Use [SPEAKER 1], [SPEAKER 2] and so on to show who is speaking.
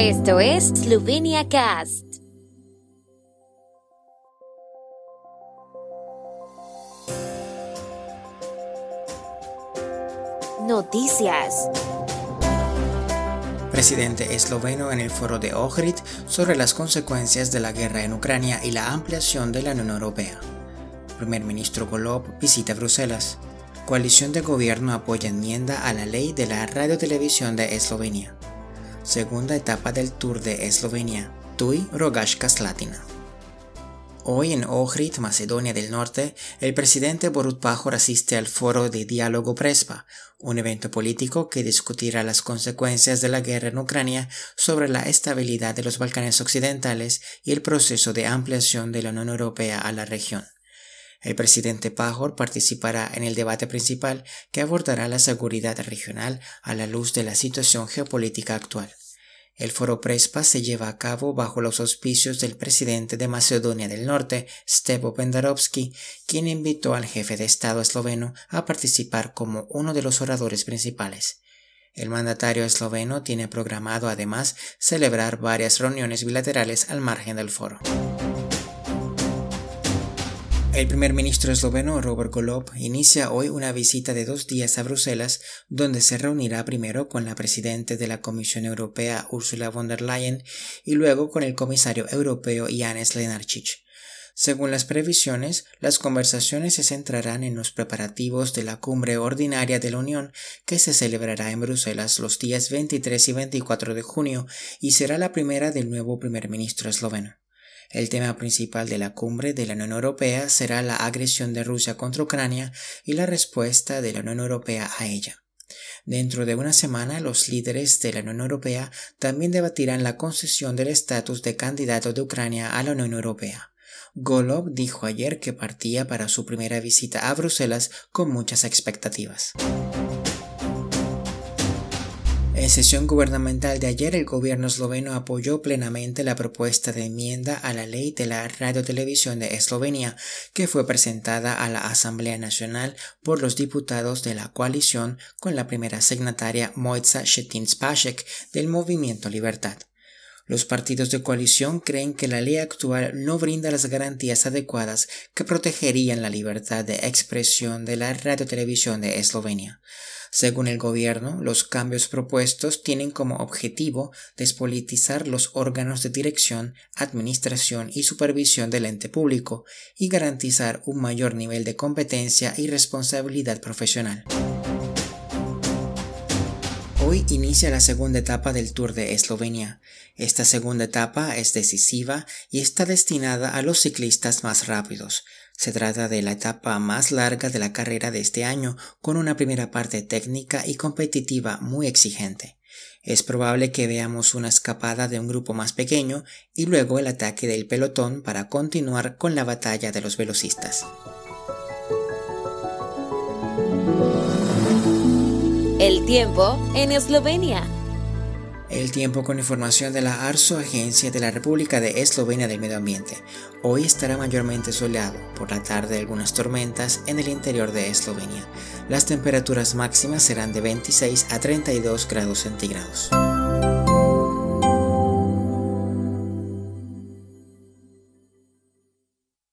[SPEAKER 1] Esto es Slovenia Cast. Noticias.
[SPEAKER 2] Presidente esloveno en el foro de Ohrid sobre las consecuencias de la guerra en Ucrania y la ampliación de la Unión Europea. Primer ministro Golob visita Bruselas. Coalición de gobierno apoya enmienda a la ley de la radiotelevisión de Eslovenia. Segunda etapa del Tour de Eslovenia. Tui Rogaška Slatina. Hoy en Ohrid, Macedonia del Norte, el presidente Borut Pajor asiste al Foro de Diálogo Prespa, un evento político que discutirá las consecuencias de la guerra en Ucrania sobre la estabilidad de los Balcanes occidentales y el proceso de ampliación de la Unión Europea a la región. El presidente Pajor participará en el debate principal que abordará la seguridad regional a la luz de la situación geopolítica actual. El foro Prespa se lleva a cabo bajo los auspicios del presidente de Macedonia del Norte, Stepo Pendarovski, quien invitó al jefe de Estado esloveno a participar como uno de los oradores principales. El mandatario esloveno tiene programado además celebrar varias reuniones bilaterales al margen del foro. El primer ministro esloveno Robert Golob inicia hoy una visita de dos días a Bruselas, donde se reunirá primero con la presidenta de la Comisión Europea Ursula von der Leyen y luego con el comisario europeo Janes Lenarchich. Según las previsiones, las conversaciones se centrarán en los preparativos de la cumbre ordinaria de la Unión que se celebrará en Bruselas los días 23 y 24 de junio y será la primera del nuevo primer ministro esloveno. El tema principal de la cumbre de la Unión Europea será la agresión de Rusia contra Ucrania y la respuesta de la Unión Europea a ella. Dentro de una semana, los líderes de la Unión Europea también debatirán la concesión del estatus de candidato de Ucrania a la Unión Europea. Golov dijo ayer que partía para su primera visita a Bruselas con muchas expectativas. En sesión gubernamental de ayer, el gobierno esloveno apoyó plenamente la propuesta de enmienda a la ley de la radiotelevisión de Eslovenia, que fue presentada a la Asamblea Nacional por los diputados de la coalición con la primera signataria Mojca Šetin-Spashek del Movimiento Libertad. Los partidos de coalición creen que la ley actual no brinda las garantías adecuadas que protegerían la libertad de expresión de la radiotelevisión de Eslovenia. Según el gobierno, los cambios propuestos tienen como objetivo despolitizar los órganos de dirección, administración y supervisión del ente público y garantizar un mayor nivel de competencia y responsabilidad profesional. Hoy inicia la segunda etapa del Tour de Eslovenia. Esta segunda etapa es decisiva y está destinada a los ciclistas más rápidos. Se trata de la etapa más larga de la carrera de este año, con una primera parte técnica y competitiva muy exigente. Es probable que veamos una escapada de un grupo más pequeño y luego el ataque del pelotón para continuar con la batalla de los velocistas.
[SPEAKER 1] El tiempo en Eslovenia.
[SPEAKER 2] El tiempo con información de la ARSO, Agencia de la República de Eslovenia del Medio Ambiente. Hoy estará mayormente soleado, por la tarde algunas tormentas en el interior de Eslovenia. Las temperaturas máximas serán de 26 a 32 grados centígrados.